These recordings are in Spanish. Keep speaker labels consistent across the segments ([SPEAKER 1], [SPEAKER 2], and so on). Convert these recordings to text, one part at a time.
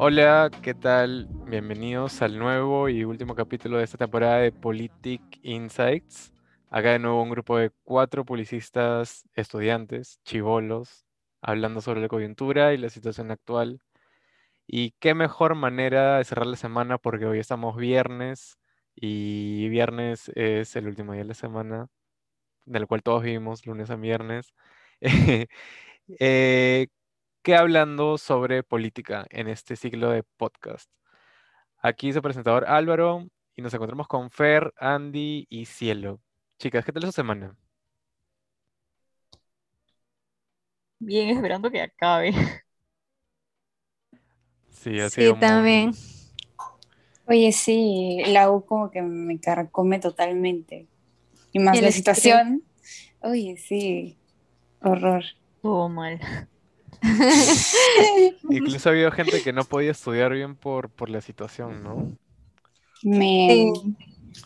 [SPEAKER 1] Hola, ¿qué tal? Bienvenidos al nuevo y último capítulo de esta temporada de Politic Insights. Acá de nuevo un grupo de cuatro publicistas, estudiantes, chivolos, hablando sobre la coyuntura y la situación actual. Y qué mejor manera de cerrar la semana porque hoy estamos viernes y viernes es el último día de la semana, del cual todos vivimos lunes a viernes. Eh, que hablando sobre política en este ciclo de podcast. Aquí su presentador Álvaro y nos encontramos con Fer, Andy y Cielo. Chicas, ¿qué tal su semana?
[SPEAKER 2] Bien, esperando que acabe.
[SPEAKER 1] Sí, ha
[SPEAKER 3] Sí,
[SPEAKER 1] muy-
[SPEAKER 3] también.
[SPEAKER 4] Oye, sí, la U como que me carcome totalmente. Y más la situación. Oye, sí, horror.
[SPEAKER 2] Todo mal.
[SPEAKER 1] Incluso ha habido gente que no podía estudiar bien por, por la situación, ¿no?
[SPEAKER 4] Me,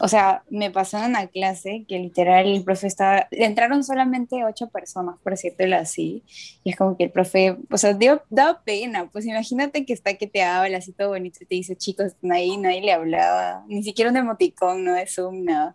[SPEAKER 4] o sea, me pasó en una clase que literal el profe estaba, entraron solamente ocho personas, por decírtelo así, y es como que el profe, o sea, dio, daba pena, pues imagínate que está que te habla así todo bonito y te dice, chicos, nadie, nadie le hablaba, ni siquiera un emoticón, no de Zoom, nada.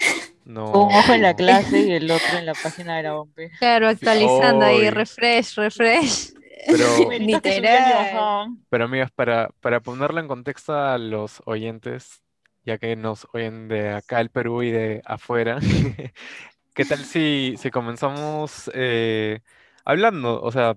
[SPEAKER 1] No.
[SPEAKER 2] Un ojo en la clase y el otro en la página de la OMP.
[SPEAKER 3] Claro, actualizando ahí, refresh, refresh.
[SPEAKER 1] Pero,
[SPEAKER 4] Literal.
[SPEAKER 1] pero amigas, para, para ponerlo en contexto a los oyentes, ya que nos oyen de acá del Perú y de afuera, ¿qué tal si, si comenzamos eh, hablando? O sea,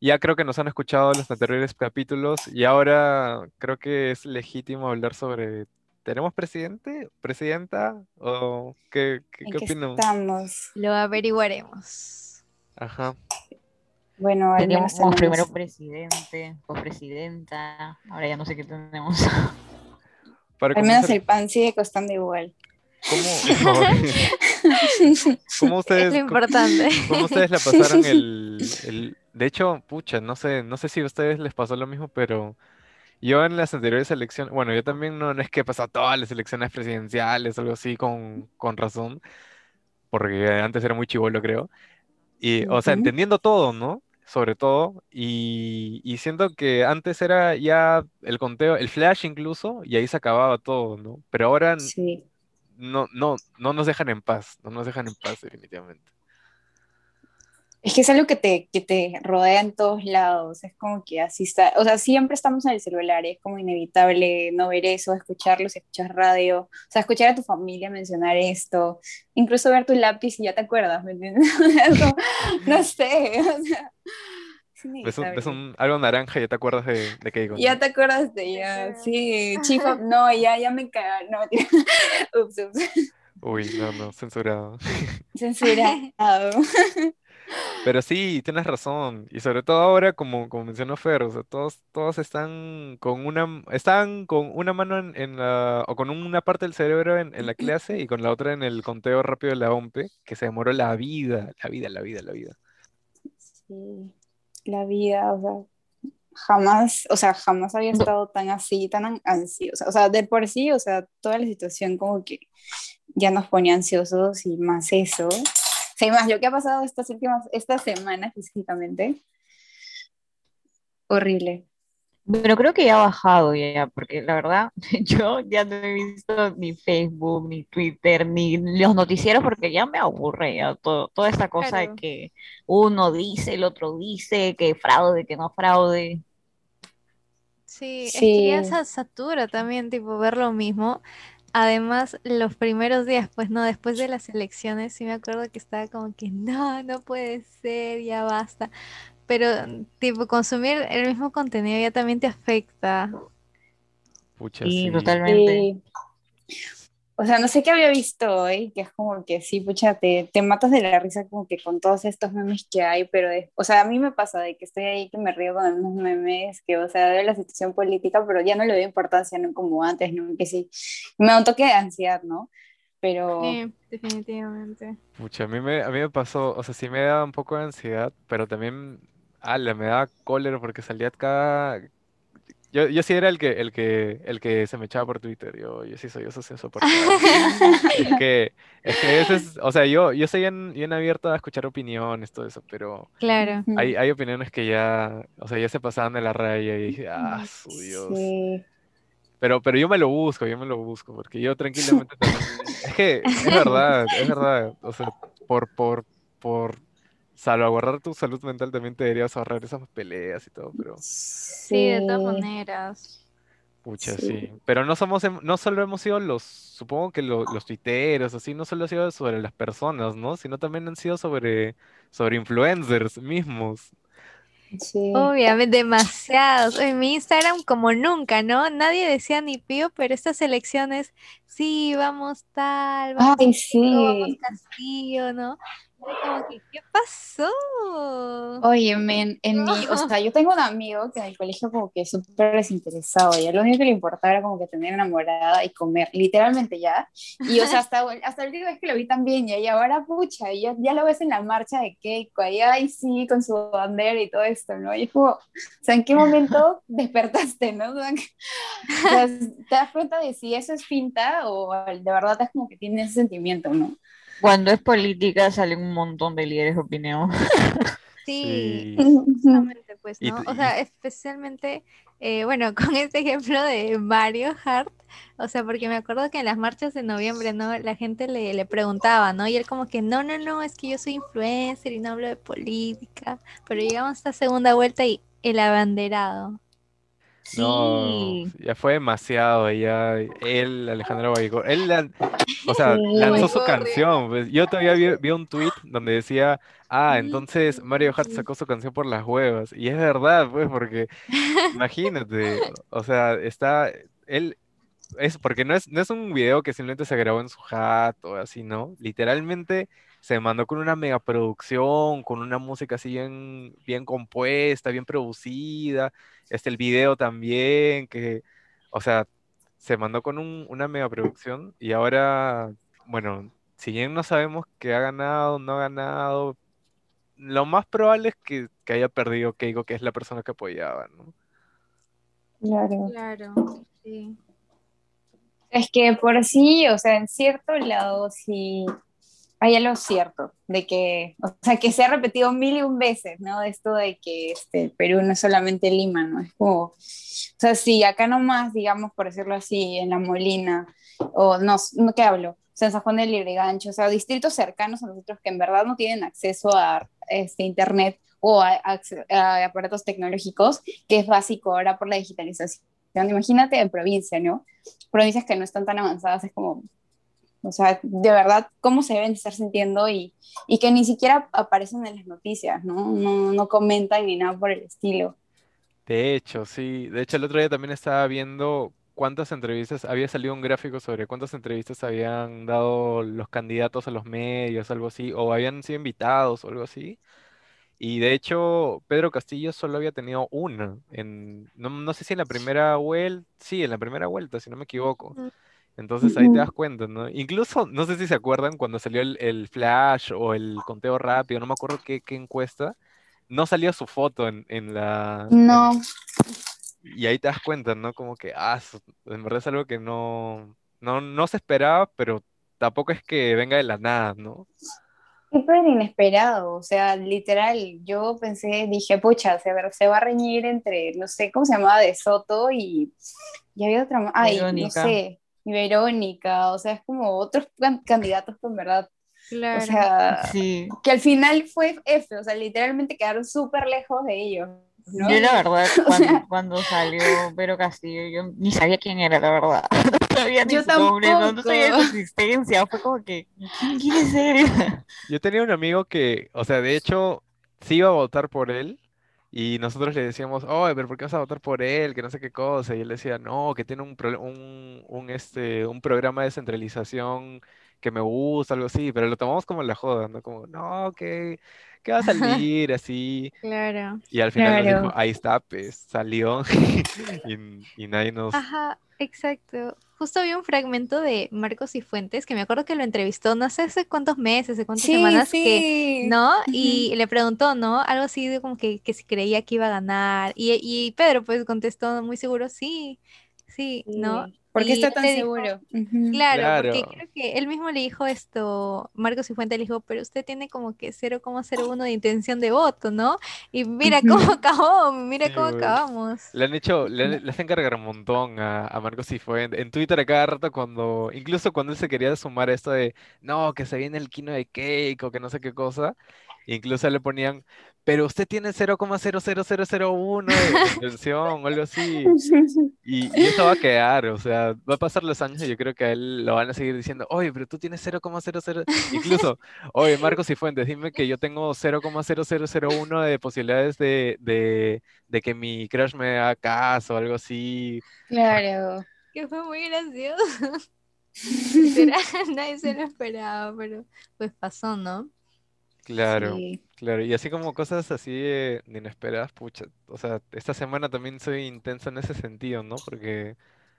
[SPEAKER 1] ya creo que nos han escuchado los anteriores capítulos y ahora creo que es legítimo hablar sobre, ¿tenemos presidente? ¿Presidenta? ¿O qué, qué,
[SPEAKER 4] ¿En
[SPEAKER 1] qué
[SPEAKER 4] estamos?
[SPEAKER 3] Lo averiguaremos.
[SPEAKER 1] Ajá.
[SPEAKER 4] Bueno, al menos
[SPEAKER 2] Teníamos primero presidente, copresidenta, ahora ya no sé qué tenemos.
[SPEAKER 1] Para
[SPEAKER 4] al menos
[SPEAKER 1] comenzar,
[SPEAKER 4] el pan sigue costando igual.
[SPEAKER 1] ¿cómo, cómo
[SPEAKER 3] Es
[SPEAKER 1] ustedes,
[SPEAKER 3] lo importante.
[SPEAKER 1] ¿Cómo ustedes la pasaron el, el- De hecho, pucha, no sé, no sé si a ustedes les pasó lo mismo, pero yo en las anteriores elecciones, bueno, yo también no, no es que he pasado todas las elecciones presidenciales, algo así con, con razón, porque antes era muy chivolo, creo. Y, o sea, entendiendo todo, ¿no? Sobre todo, y, y siento que antes era ya el conteo, el flash incluso, y ahí se acababa todo, ¿no? Pero ahora
[SPEAKER 4] Sí.
[SPEAKER 1] no, no, no nos dejan en paz, no nos dejan en paz definitivamente.
[SPEAKER 4] Es que es algo que te, que te rodea en todos lados, es como que así está, o sea, siempre estamos en el celular, es como inevitable no ver eso, escucharlo, si escuchas radio, o sea, escuchar a tu familia mencionar esto, incluso ver tu lápiz y ya te acuerdas, ¿me entiendes? No sé, o sea, es
[SPEAKER 1] Ves un, ves un- algo naranja y ya te acuerdas de, de qué digo, ¿no?
[SPEAKER 4] Ya te acuerdas de ya, sí, chifa, no, ya, ya me cagaron, no, ups, ups,
[SPEAKER 1] Uy, no, no, censurado.
[SPEAKER 4] censurado.
[SPEAKER 1] Pero sí, tienes razón. Y sobre todo ahora, como, como mencionó Fer, o sea, todos, todos están con una, están con una mano en, en la, o con una parte del cerebro en, en la clase y con la otra en el conteo rápido de la OMPE, que se demoró la vida, la vida, la vida, la vida.
[SPEAKER 4] Sí, la vida, o sea, jamás, o sea, jamás había estado tan así, tan an- ansiosa. O sea, de por sí, o sea, toda la situación como que ya nos ponía ansiosos y más eso. Y más lo que ha pasado estas últimas, esta semana específicamente. Horrible.
[SPEAKER 2] Pero creo que ya ha bajado ya, porque la verdad, yo ya no he visto ni Facebook, ni Twitter, ni los noticieros, porque ya me aburre ya todo, toda esta cosa de que uno dice, el otro dice, que fraude, que no fraude.
[SPEAKER 3] Sí, es que ya
[SPEAKER 4] Sí.
[SPEAKER 3] sa- satura también, tipo, ver lo mismo. Además, los primeros días, pues no, después de las elecciones, sí me acuerdo que estaba como que no, no puede ser, ya basta. Pero, tipo, consumir el mismo contenido ya también te afecta.
[SPEAKER 1] Pucha,
[SPEAKER 2] Sí,
[SPEAKER 1] sí.
[SPEAKER 2] totalmente.
[SPEAKER 4] Sí. O sea, no sé qué había visto hoy, que es como que sí, pucha, te, te matas de la risa como que con todos estos memes que hay, pero, es- o sea, a mí me pasa de que estoy ahí que me río con unos memes, que, o sea, veo la situación política, pero ya no le doy importancia, no como antes, ¿no? Que sí, me da un toque de ansiedad, ¿no? Pero,
[SPEAKER 3] Sí, definitivamente.
[SPEAKER 1] Pucha, a mí me, a mí me pasó, o sea, sí me daba un poco de ansiedad, pero también, ala, me daba cólera porque salía cada, Yo, yo sí era el que, el que, el que se me echaba por Twitter. Yo, yo sí soy eso, sí insoportable. Es que, es que ese es, o sea, yo, yo soy bien, bien abierto a escuchar opiniones, todo eso, pero
[SPEAKER 3] Claro.
[SPEAKER 1] Hay, hay opiniones que ya, o sea, ya se pasaban de la raya y dije, ah, su Dios.
[SPEAKER 4] Sí.
[SPEAKER 1] Pero, pero yo me lo busco, yo me lo busco, porque yo tranquilamente también. Es que es verdad, es verdad. O sea, por, por, por salvaguardar tu salud mental también te deberías ahorrar esas peleas y todo, pero
[SPEAKER 3] Sí, de todas
[SPEAKER 4] Sí.
[SPEAKER 3] maneras.
[SPEAKER 1] pucha,
[SPEAKER 4] Sí.
[SPEAKER 1] sí. Pero no somos, em- no solo hemos sido los, supongo que lo- los tuiteros, así, no solo ha sido sobre las personas, ¿no? Sino también han sido sobre, sobre influencers mismos.
[SPEAKER 4] Sí.
[SPEAKER 3] Obviamente, demasiados. En mi Instagram como nunca, ¿no? Nadie decía ni pío, pero estas elecciones, sí, vamos tal, vamos
[SPEAKER 4] Ay,
[SPEAKER 3] Pedro, vamos
[SPEAKER 4] sí.
[SPEAKER 3] Castillo, ¿no? Era como que, ¿qué pasó?
[SPEAKER 4] Oye, men, en mi, o sea, yo tengo un amigo que en el colegio como que es súper desinteresado, ya lo único que le importaba era como que tener enamorada y comer, literalmente ya. Y o sea, hasta, hasta la última vez que lo vi también, ya, y ahora pucha, y ya, ya lo ves en la marcha de Keiko, ahí, ay, sí, con su bandera y todo esto, ¿no? Y es como, o sea, ¿en qué momento despertaste, no? O sea, te das cuenta de si eso es finta o de verdad es como que tienes ese sentimiento, ¿no?
[SPEAKER 2] Cuando es política salen un montón de líderes de opinión.
[SPEAKER 3] Sí,
[SPEAKER 1] Sí.
[SPEAKER 3] justamente, pues, ¿no? O sea, especialmente, eh, bueno, con este ejemplo de Mario Hart, o sea, porque me acuerdo que en las marchas de noviembre, ¿no? La gente le, le preguntaba, ¿no? Y él como que, no, no, no, es que yo soy influencer y no hablo de política, pero llegamos a esta segunda vuelta y el abanderado.
[SPEAKER 1] No, ya fue demasiado, ya él, Alejandro Baigor, él, o sea, lanzó su canción, pues, yo todavía vi, vi un tweet donde decía, ah, entonces Mario Hart sacó su canción por las huevas, y es verdad, pues, porque, imagínate, o sea, está, él, es porque no es, no es un video que simplemente se grabó en su jato o así, ¿no? Literalmente se mandó con una mega producción, con una música así bien, bien compuesta, bien producida. Este, el video también, que, o sea, se mandó con un- una mega producción y ahora, bueno, si bien no sabemos que ha ganado, no ha ganado, lo más probable es que, que haya perdido Keiko, que es la persona que apoyaba, ¿no?
[SPEAKER 4] Claro.
[SPEAKER 3] Claro, sí.
[SPEAKER 4] Es que por sí, o sea, en cierto lado sí hay algo cierto, de que, o sea, que se ha repetido mil y un veces, ¿no? Esto de que este, Perú no es solamente Lima, ¿no? Es como, o sea, sí, acá nomás, digamos, por decirlo así, en La Molina, o no, no ¿qué hablo? O sea, en San Juan del Lurigancho, o sea, distritos cercanos a nosotros que en verdad no tienen acceso a este, internet o a, a- a aparatos tecnológicos, que es básico ahora por la digitalización. Imagínate en provincia, ¿no? provincias que no están tan avanzadas, es como, o sea, de verdad, cómo se deben estar sintiendo y, y que ni siquiera aparecen en las noticias, ¿no? No, no comentan ni nada por el estilo.
[SPEAKER 1] De hecho, sí. De hecho, el otro día también estaba viendo cuántas entrevistas, había salido un gráfico sobre cuántas entrevistas habían dado los candidatos a los medios, algo así, o habían sido invitados o algo así. Y de hecho, Pedro Castillo solo había tenido una. En, no, no sé si en la primera vuelta, sí, en la primera vuelta, si no me equivoco.
[SPEAKER 3] Ujú.
[SPEAKER 1] Entonces ahí te das cuenta, ¿no? Incluso, no sé si se acuerdan cuando salió el, el flash o el conteo rápido, no me acuerdo qué, qué encuesta, no salía su foto en, en la... en-
[SPEAKER 4] No,
[SPEAKER 1] y ahí te das cuenta, ¿no? Como que, ah, en verdad es algo que no, no, no se esperaba, pero tampoco es que venga de la nada, ¿no?
[SPEAKER 4] súper inesperado, o sea, literal, yo pensé, dije, pucha, se, va- se va a reñir entre, no sé, ¿cómo se llamaba? De Soto y, y había otra, ma- ay, no sé, y Verónica, o sea, es como otros can- candidatos que en verdad,
[SPEAKER 3] Claro.
[SPEAKER 4] o sea,
[SPEAKER 2] Sí.
[SPEAKER 4] que al final fue F, o sea, literalmente quedaron súper lejos de ellos, ¿no?
[SPEAKER 2] Yo la verdad,
[SPEAKER 4] O
[SPEAKER 2] cuando,
[SPEAKER 4] sea-
[SPEAKER 2] cuando salió Vero Castillo, yo ni sabía quién era, la verdad. No sabía ni
[SPEAKER 4] Yo
[SPEAKER 2] su nombre, no, no sabía de su
[SPEAKER 4] tampoco.
[SPEAKER 2] existencia. Fue como que, ¿quién, es él?
[SPEAKER 1] Yo tenía un amigo que, o sea, de hecho, sí iba a votar por él y nosotros le decíamos, oye, pero ¿por qué vas a votar por él? Que no sé qué cosa. Y él decía, no, que tiene un, pro- un, un, este, un programa de descentralización que me gusta, algo así, pero lo tomamos como la joda, ¿no? Como, no, que, ¿qué va a salir así?
[SPEAKER 3] Claro.
[SPEAKER 1] Y al final nos dijo, ahí está, pues, salió. Y, y nadie nos...
[SPEAKER 3] Ajá, exacto. Justo vi un fragmento de Marcos y Fuentes que me acuerdo que lo entrevistó, no sé hace cuántos meses, hace cuántas
[SPEAKER 4] Sí,
[SPEAKER 3] semanas, que,
[SPEAKER 4] sí.
[SPEAKER 3] ¿no?
[SPEAKER 4] Ujú.
[SPEAKER 3] Y le preguntó, ¿no? Algo así de como que, que si creía que iba a ganar. Y, y Pedro pues contestó muy seguro, sí, sí, ¿no?
[SPEAKER 4] Sí. ¿Por qué
[SPEAKER 3] Y
[SPEAKER 4] está tan
[SPEAKER 3] dijo,
[SPEAKER 4] seguro?
[SPEAKER 3] Claro, porque creo que él mismo le dijo esto, Marcos y Fuentes le dijo, pero usted tiene como que 0,01 de intención de voto, ¿no? Y mira cómo acabó, mira
[SPEAKER 1] Sí,
[SPEAKER 3] cómo acabamos.
[SPEAKER 1] Le han hecho, le, han- le hacen cargar un montón a, a Marcos Cifuentes. En Twitter a cada rato cuando, incluso cuando él se quería sumar a esto de, no, que se viene el kino de cake o que no sé qué cosa, incluso le ponían, pero usted tiene 0,00001 de, de intención o algo así. Y, y eso va a quedar, o sea, va a pasar los años y yo creo que a él lo van a seguir diciendo, oye, pero tú tienes 0,00, incluso, oye, Marcos Cifuentes, dime que yo tengo 0,0001 de posibilidades de, de, de que mi crush me haga caso o algo así.
[SPEAKER 4] Claro.
[SPEAKER 3] Que fue muy gracioso. Nadie se lo esperaba, pero pues pasó, ¿no?
[SPEAKER 1] Claro,
[SPEAKER 4] Sí.
[SPEAKER 1] claro, y así como cosas así de, de inesperadas, pucha, o sea, esta semana también soy intenso en ese sentido, ¿no? Porque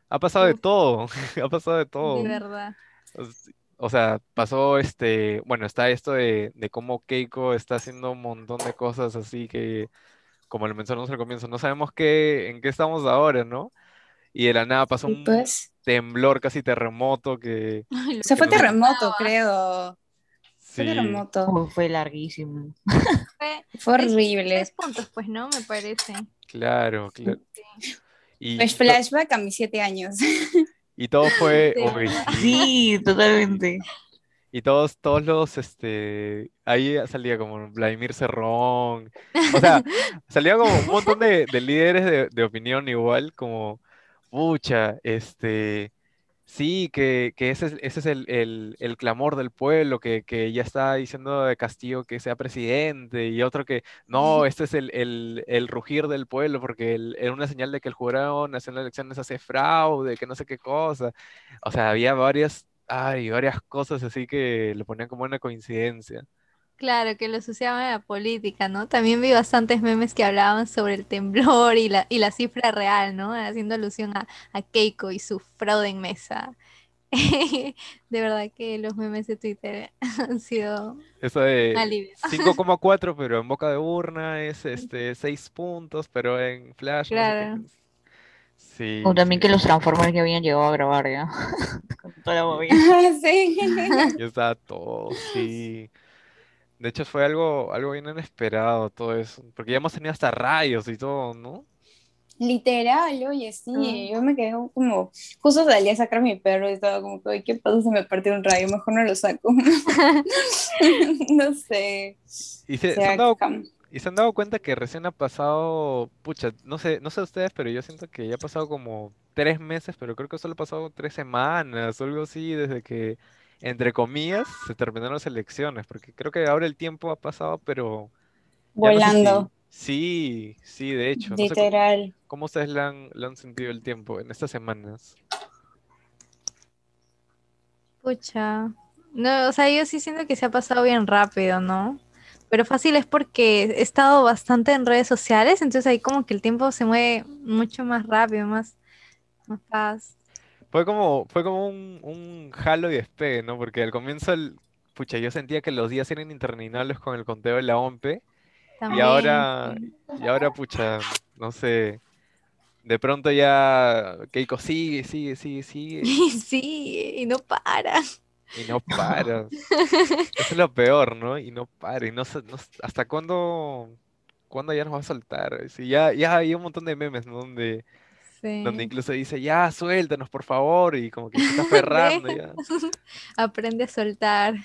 [SPEAKER 1] ha pasado de
[SPEAKER 3] Uf,
[SPEAKER 1] todo, ha pasado de
[SPEAKER 3] de
[SPEAKER 1] todo.
[SPEAKER 3] verdad.
[SPEAKER 1] O s- o sea, pasó este, bueno, está esto de, de cómo Keiko está haciendo un montón de cosas así que, como lo mencionamos al comienzo, no sabemos qué, en qué estamos ahora, ¿no? Y de la nada pasó
[SPEAKER 4] Y
[SPEAKER 1] un
[SPEAKER 4] pues,
[SPEAKER 1] temblor casi terremoto que,
[SPEAKER 4] o sea,
[SPEAKER 1] que
[SPEAKER 4] fue
[SPEAKER 1] nos,
[SPEAKER 4] terremoto, creo. Fue
[SPEAKER 1] sí.
[SPEAKER 2] Uy, fue larguísimo.
[SPEAKER 3] fue
[SPEAKER 4] horrible.
[SPEAKER 3] seis puntos, pues, ¿no? Me parece.
[SPEAKER 1] claro, claro. Y,
[SPEAKER 4] Pues flashback a mis siete años.
[SPEAKER 1] y todo fue, sí,
[SPEAKER 2] Sí, totalmente.
[SPEAKER 1] y todos, todos los, este, ahí salía como Vladimir Cerrón, o sea, salía como un montón de, de líderes de, de opinión igual, como, pucha, este, sí, que, que ese es, ese es el, el- el clamor del pueblo, que, que ya está diciendo de Castillo que sea presidente, y otro que, no, este es el, el, el rugir del pueblo, porque el- era una señal de que el Jurado Nacional de Elecciones hace fraude, que no sé qué cosa. O sea, había varias, ay, varias cosas así que lo ponían como una coincidencia.
[SPEAKER 3] Claro, que lo asociaban a la política, ¿no? También vi bastantes memes que hablaban sobre el temblor y la, y la cifra real, ¿no? Haciendo alusión a, a Keiko y su fraude en mesa. De verdad que los memes de Twitter han sido
[SPEAKER 1] Eso de
[SPEAKER 3] alivio.
[SPEAKER 1] 5,4, pero en boca de urna es este 6 puntos, pero en Flash no sé qué.
[SPEAKER 3] Claro.
[SPEAKER 1] Sí,
[SPEAKER 2] O también
[SPEAKER 1] sí.
[SPEAKER 2] que los Transformers ya habían llegado a grabar ya. Con toda la movida.
[SPEAKER 4] sí.
[SPEAKER 1] Ya estaba todo, sí. De hecho fue algo, algo bien inesperado todo eso, porque ya hemos tenido hasta rayos y todo, ¿no?
[SPEAKER 4] Literal, oye,
[SPEAKER 3] Ah.
[SPEAKER 4] sí, yo me quedé como, justo salí a sacar mi perro y estaba como, "Ay, ¿qué pasa si me partió un rayo? Mejor no lo saco. no sé.
[SPEAKER 1] Y
[SPEAKER 4] O
[SPEAKER 1] se, se han dado, y se han dado cuenta que recién ha pasado, pucha, no sé, no sé ustedes, pero yo siento que ya ha pasado como tres meses, pero creo que solo ha pasado tres semanas o algo así, desde que, entre comillas, se terminaron las elecciones, porque creo que ahora el tiempo ha pasado, pero ya no sé si,
[SPEAKER 4] volando,
[SPEAKER 1] sí, sí, de hecho, no sé co-
[SPEAKER 4] literal.
[SPEAKER 1] cómo ustedes le han, le han sentido el tiempo en estas semanas.
[SPEAKER 3] Pucha. No, o sea, yo sí siento que se ha pasado bien rápido, ¿no? Pero fácil es porque he estado bastante en redes sociales, entonces ahí como que el tiempo se mueve mucho más rápido, más, más paz.
[SPEAKER 1] Fue como, fue como un, un jalo y despegue, ¿no? Porque al comienzo, el, pucha, yo sentía que los días eran interminables con el conteo de la OMP. Y ahora, y ahora, pucha, no sé, de pronto ya Keiko sigue, sigue, sigue, sigue
[SPEAKER 3] Y sí, y no para.
[SPEAKER 1] y no para. Eso es lo peor, ¿no? Y no para. Y no, no ¿hasta cuándo, cuándo ya nos va a soltar? Sí, ya, ya hay un montón de memes, ¿no? Donde, donde incluso dice, ya, suéltanos, por favor, y como que se está aferrando ya.
[SPEAKER 3] Aprende a soltar.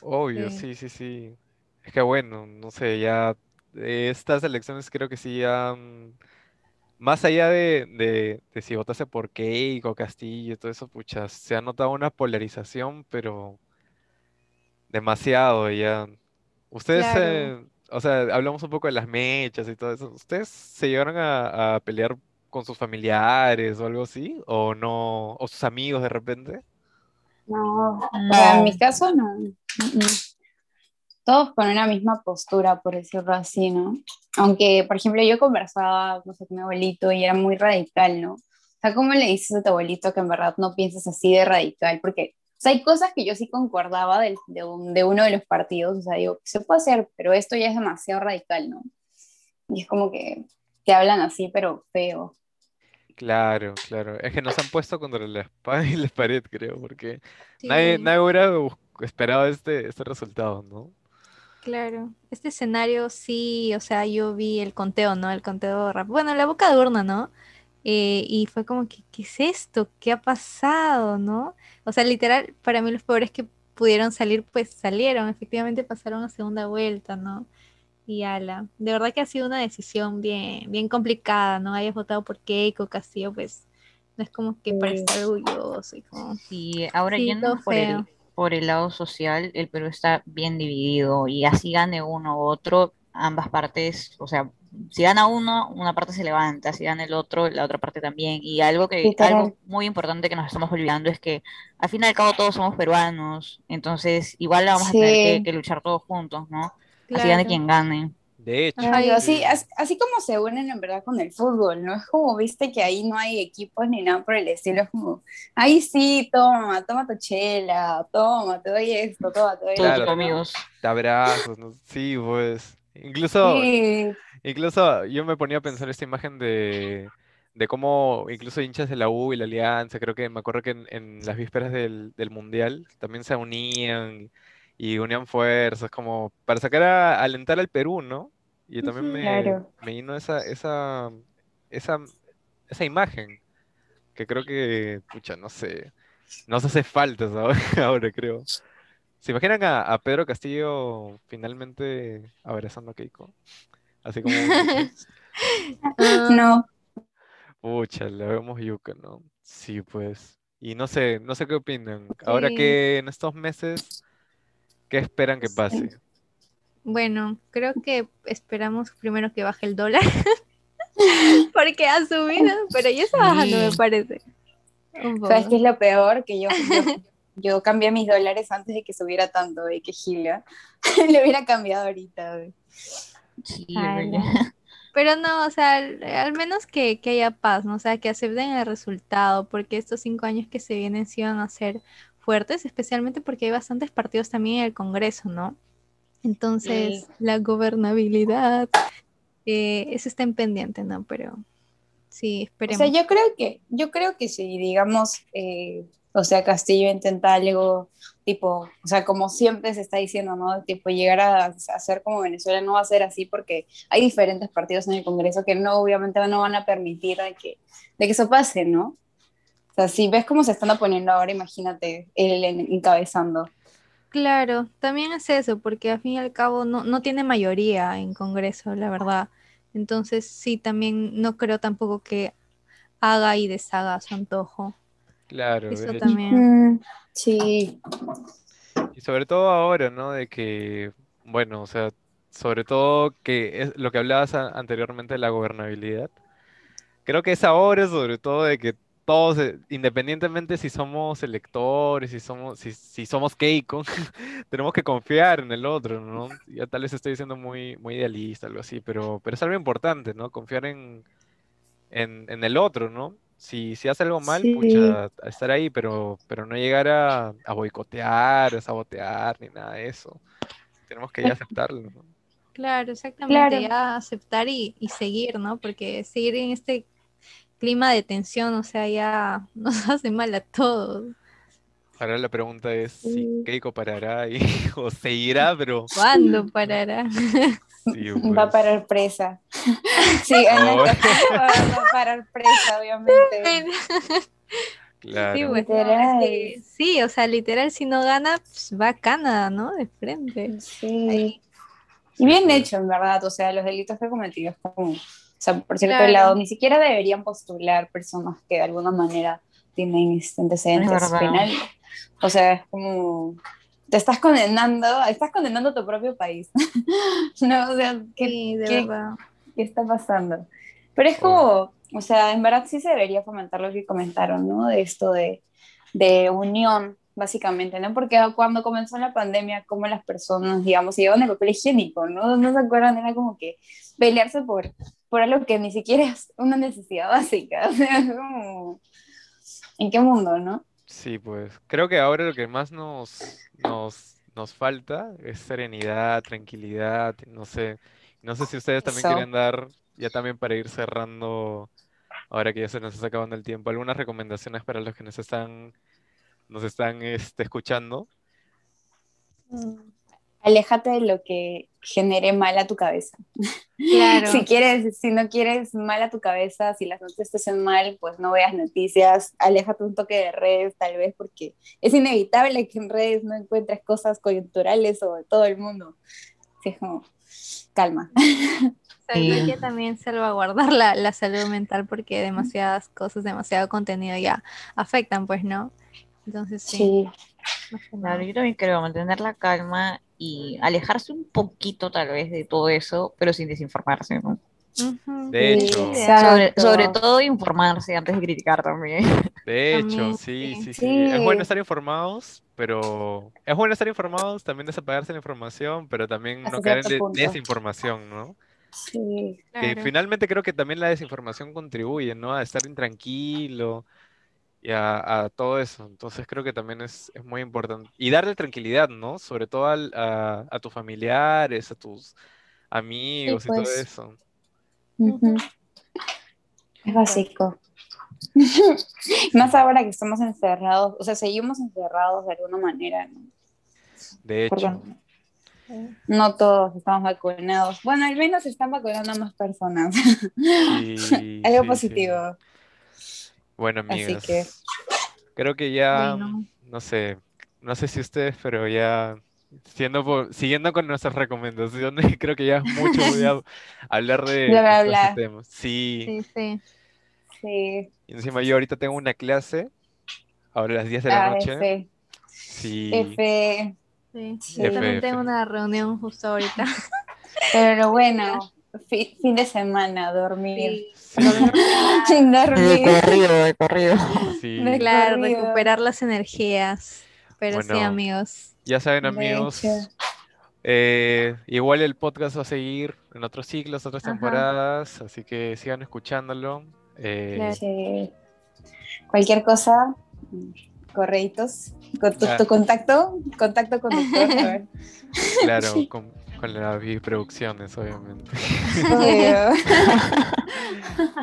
[SPEAKER 1] Obvio,
[SPEAKER 3] Sí.
[SPEAKER 1] sí, sí, sí. Es que bueno, no sé, ya estas elecciones creo que sí ya, mm, más allá de, de, de si votase por Keiko, Castillo y todo eso, pucha, se ha notado una polarización, pero demasiado ya. Ustedes,
[SPEAKER 3] Claro.
[SPEAKER 1] eh, o sea, hablamos un poco de las mechas y todo eso. ¿Ustedes se llegaron a, a pelear con sus familiares o algo así? ¿O no? ¿O sus amigos de repente?
[SPEAKER 4] No,
[SPEAKER 2] No.
[SPEAKER 4] mi caso no. Todos con una misma postura, por decirlo así, ¿no? Aunque, por ejemplo, yo conversaba, no sé, con mi abuelito y era muy radical, ¿no? O sea, ¿cómo le dices a tu abuelito que en verdad no piensas así de radical? Porque o sea, hay cosas que yo sí concordaba de, de, un- de uno de los partidos, o sea, digo, se puede hacer, pero esto ya es demasiado radical, ¿no? Y es como que te hablan así, pero feo.
[SPEAKER 1] Claro, claro. Es que nos han puesto contra la espada y la pared, creo, porque
[SPEAKER 3] Sí,
[SPEAKER 1] nadie, nadie hubiera esperado este, este resultado, ¿no?
[SPEAKER 3] claro. Este escenario sí, o sea, yo vi el conteo, ¿no? El conteo rápido. Bueno, la boca de urna, ¿no? Eh, y fue como que, ¿qué es esto? ¿Qué ha pasado, no? O sea, literal, para mí los peores que pudieron salir, pues salieron, efectivamente pasaron a segunda vuelta, ¿no? Y ala, de verdad que ha sido una decisión bien, bien complicada, ¿no? Hayas votado por Keiko Castillo, pues no es como que para estar orgulloso y como...
[SPEAKER 2] Y ahora
[SPEAKER 3] Sí,
[SPEAKER 2] yendo por el, por el lado social, el Perú está bien dividido y así gane uno u otro, ambas partes, o sea, si gana uno, una parte se levanta, si gana el otro, la otra parte también. Y algo que, algo muy importante que nos estamos olvidando es que al fin y al cabo todos somos peruanos, entonces igual vamos a tener que luchar todos juntos, ¿no? Así gane quien gane.
[SPEAKER 1] De hecho,
[SPEAKER 3] Ay,
[SPEAKER 4] así,
[SPEAKER 1] sí.
[SPEAKER 4] as- así como se unen en verdad con el fútbol, ¿no? Es como, viste que ahí no hay equipos ni nada por el estilo, es como, ahí sí, toma, toma tu chela, toma, te doy esto, toma, te doy
[SPEAKER 1] Claro.
[SPEAKER 4] esto,
[SPEAKER 2] amigos.
[SPEAKER 1] de abrazos, ¿no? Sí, pues. Incluso,
[SPEAKER 4] Sí,
[SPEAKER 1] incluso yo me ponía a pensar esta imagen de, de cómo incluso hinchas de la U y la Alianza, creo que me acuerdo que en, en las vísperas del, del Mundial también se unían y unían fuerzas como para sacar a alentar al Perú, ¿no? Y también me,
[SPEAKER 4] Claro.
[SPEAKER 1] me vino esa, esa, esa, esa imagen que creo que, pucha, no sé, nos hace falta ahora, ahora creo. ¿Se imaginan a, a Pedro Castillo finalmente abrazando a Keiko? Así como,
[SPEAKER 3] Ah,
[SPEAKER 4] no,
[SPEAKER 1] pucha, la vemos yuca, ¿no? Sí, pues. Y no sé, no sé qué opinan. Ahora
[SPEAKER 3] Sí.
[SPEAKER 1] que en estos meses, ¿qué esperan que pase?
[SPEAKER 3] Bueno, creo que esperamos primero que baje el dólar. Porque ha subido, pero ya está bajando, me parece.
[SPEAKER 4] ¿sabes qué es lo peor? Que yo, yo, yo cambié mis dólares antes de que subiera tanto, y que gila. Le hubiera cambiado ahorita,
[SPEAKER 3] Ay, no. Pero no, o sea, al, al menos que, que haya paz, ¿no? O sea, que acepten el resultado, porque estos cinco años que se vienen sí van a ser fuertes, especialmente porque hay bastantes partidos también en el Congreso, ¿no? Entonces,
[SPEAKER 4] Sí.
[SPEAKER 3] la gobernabilidad, eh, eso está en pendiente, ¿no? Pero sí,
[SPEAKER 4] O
[SPEAKER 3] esperemos.
[SPEAKER 4] sea, yo creo que, yo creo que si, digamos, eh, o sea, Castillo intenta algo tipo, o sea, como siempre se está diciendo, ¿no? Tipo, llegar a, a ser como Venezuela no va a ser así porque hay diferentes partidos en el Congreso que no, obviamente, no van a permitir de que, de que eso pase, ¿no? O sea, si ves cómo se están oponiendo ahora, imagínate él en- encabezando.
[SPEAKER 3] Claro, también es eso, porque al fin y al cabo no, no tiene mayoría en Congreso, la verdad. Entonces, sí, también no creo tampoco que haga y deshaga a su antojo.
[SPEAKER 1] Claro,
[SPEAKER 3] Eso también.
[SPEAKER 4] Mm, sí,
[SPEAKER 1] Y sobre todo ahora, ¿no? De que, bueno, o sea, sobre todo que es lo que hablabas anteriormente de la gobernabilidad. Creo que es ahora, sobre todo, de que todos, eh, independientemente si somos electores, si somos, si, si somos Keiko, tenemos que confiar en el otro, ¿no? Ya tal vez estoy siendo muy, muy idealista, algo así, pero, pero es algo importante, ¿no? Confiar en, en, en el otro, ¿no? Si, si hace algo mal,
[SPEAKER 4] Sí.
[SPEAKER 1] pucha, estar ahí, pero, pero no llegar a, a boicotear, a sabotear, ni nada de eso. Tenemos que ya aceptarlo, ¿no?
[SPEAKER 3] Claro, exactamente,
[SPEAKER 4] Claro.
[SPEAKER 3] ya aceptar y, y seguir, ¿no? Porque seguir en este clima de tensión, o sea, ya nos hace mal a todos.
[SPEAKER 1] Ahora la pregunta es si. Keiko parará y, o seguirá, pero
[SPEAKER 3] ¿Cuándo parará?
[SPEAKER 1] sí,
[SPEAKER 4] va a
[SPEAKER 1] pues.
[SPEAKER 4] parar presa. Sí, en
[SPEAKER 1] Oh.
[SPEAKER 4] el va, va a parar presa, obviamente.
[SPEAKER 1] Claro.
[SPEAKER 3] Sí, pues,
[SPEAKER 4] Literal.
[SPEAKER 3] sí, o sea, literal, si no gana, pues va a Canadá, ¿no? De frente.
[SPEAKER 4] Sí.
[SPEAKER 3] Ahí.
[SPEAKER 4] Y bien hecho, en verdad, o sea, los delitos que ha cometido es como, sea, por cierto
[SPEAKER 3] Claro.
[SPEAKER 4] lado, ni siquiera deberían postular personas que de alguna manera tienen antecedentes penales. O sea, es como, te estás condenando, estás condenando a tu propio país. no, o sea, ¿qué,
[SPEAKER 3] Sí, de
[SPEAKER 4] qué- qué está pasando? Pero es como, o sea, en verdad sí se debería fomentar lo que comentaron, ¿no? De esto de, de unión básicamente, ¿no? Porque cuando comenzó la pandemia, como las personas, digamos, se llevaban el papel higiénico, ¿no? No se acuerdan, era como que pelearse por, por algo que ni siquiera es una necesidad básica, o sea, es como, ¿en qué mundo, no?
[SPEAKER 1] Sí, pues creo que ahora lo que más nos, nos, nos falta es serenidad, tranquilidad, no sé. No sé si ustedes también quieren dar, ya también para ir cerrando, ahora que ya se nos está acabando el tiempo, algunas recomendaciones para los que nos están, nos están este, escuchando.
[SPEAKER 4] Aléjate de lo que genere mal a tu cabeza.
[SPEAKER 3] Claro.
[SPEAKER 4] Si quieres, si no quieres mal a tu cabeza, si las noticias te hacen mal, pues no veas noticias, aléjate un toque de redes tal vez, porque es inevitable que en redes no encuentres cosas coyunturales sobre todo el mundo. Sí, es como, calma.
[SPEAKER 3] Exacto, hay
[SPEAKER 2] Sí.
[SPEAKER 3] que también salvaguardar la, la salud mental porque demasiadas cosas, demasiado contenido ya afectan, pues, ¿no? Entonces, sí.
[SPEAKER 4] Sí,
[SPEAKER 2] Claro, yo también creo mantener la calma y alejarse un poquito tal vez de todo eso, pero sin desinformarse, ¿no?
[SPEAKER 1] De hecho,
[SPEAKER 2] Sobre, sobre todo informarse antes de criticar también.
[SPEAKER 1] de hecho, sí,
[SPEAKER 3] sí.
[SPEAKER 1] sí, sí. Es bueno estar informados, pero es bueno estar informados, también desapegarse de la información, pero también
[SPEAKER 4] Hasta
[SPEAKER 1] no caer en
[SPEAKER 4] punto.
[SPEAKER 1] desinformación, ¿no?
[SPEAKER 4] sí.
[SPEAKER 1] Que finalmente creo que también la desinformación contribuye, ¿no? A estar intranquilo y a, a todo eso. Entonces creo que también es, es muy importante. Y darle tranquilidad, ¿no? Sobre todo al- a, a tus familiares, a tus amigos y todo
[SPEAKER 4] pues.
[SPEAKER 1] eso.
[SPEAKER 4] Es básico. Más ahora que estamos encerrados, o sea, seguimos encerrados de alguna manera, ¿no?
[SPEAKER 1] De
[SPEAKER 4] Porque
[SPEAKER 1] hecho,
[SPEAKER 4] no todos estamos vacunados. Bueno, al menos están vacunando a más personas.
[SPEAKER 1] sí,
[SPEAKER 4] Algo
[SPEAKER 1] sí, sí. Bueno,
[SPEAKER 4] Así que-
[SPEAKER 1] creo que ya,
[SPEAKER 3] Bueno.
[SPEAKER 1] no sé, no sé si ustedes, pero ya siendo por- siguiendo con nuestras recomendaciones, creo que ya es mucho voy a hablar de,
[SPEAKER 4] Bla, bla,
[SPEAKER 1] de todo
[SPEAKER 4] bla.
[SPEAKER 1] ese tema. Sí,
[SPEAKER 3] Sí, sí.
[SPEAKER 4] Sí.
[SPEAKER 1] y encima yo ahorita tengo una clase, ahora a las 10 de la
[SPEAKER 4] Ah,
[SPEAKER 1] noche.
[SPEAKER 4] F.
[SPEAKER 1] Sí,
[SPEAKER 4] F.
[SPEAKER 3] sí.
[SPEAKER 4] Sí.
[SPEAKER 3] Yo también
[SPEAKER 1] F,
[SPEAKER 3] tengo una reunión justo ahorita.
[SPEAKER 4] Pero bueno, fi- fin de semana, dormir.
[SPEAKER 1] sí,
[SPEAKER 4] dormir.
[SPEAKER 2] corrido, de corrido.
[SPEAKER 1] sí.
[SPEAKER 4] De
[SPEAKER 3] Claro,
[SPEAKER 4] corrido.
[SPEAKER 3] recuperar las energías. Pero sí, amigos.
[SPEAKER 1] Ya saben, amigos, eh, igual el podcast va a seguir en otros ciclos, otras
[SPEAKER 3] Ajá.
[SPEAKER 1] temporadas, así que sigan escuchándolo. Eh,
[SPEAKER 3] Claro.
[SPEAKER 4] Sí. Cualquier cosa, correitos. Con tu,
[SPEAKER 1] Ah.
[SPEAKER 4] tu contacto, contacto con doctor. a ver.
[SPEAKER 1] Claro, con, con las producciones, obviamente.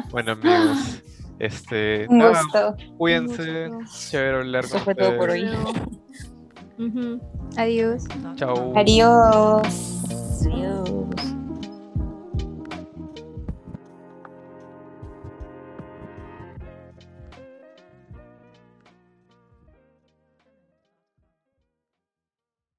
[SPEAKER 1] Bueno, amigos, este,
[SPEAKER 4] Un
[SPEAKER 1] nada,
[SPEAKER 4] gusto.
[SPEAKER 1] cuídense,
[SPEAKER 3] gusto.
[SPEAKER 1] chévere hablar
[SPEAKER 2] Eso
[SPEAKER 1] con
[SPEAKER 2] fue todo por hoy.
[SPEAKER 3] Adiós.
[SPEAKER 1] Chao.
[SPEAKER 4] Adiós.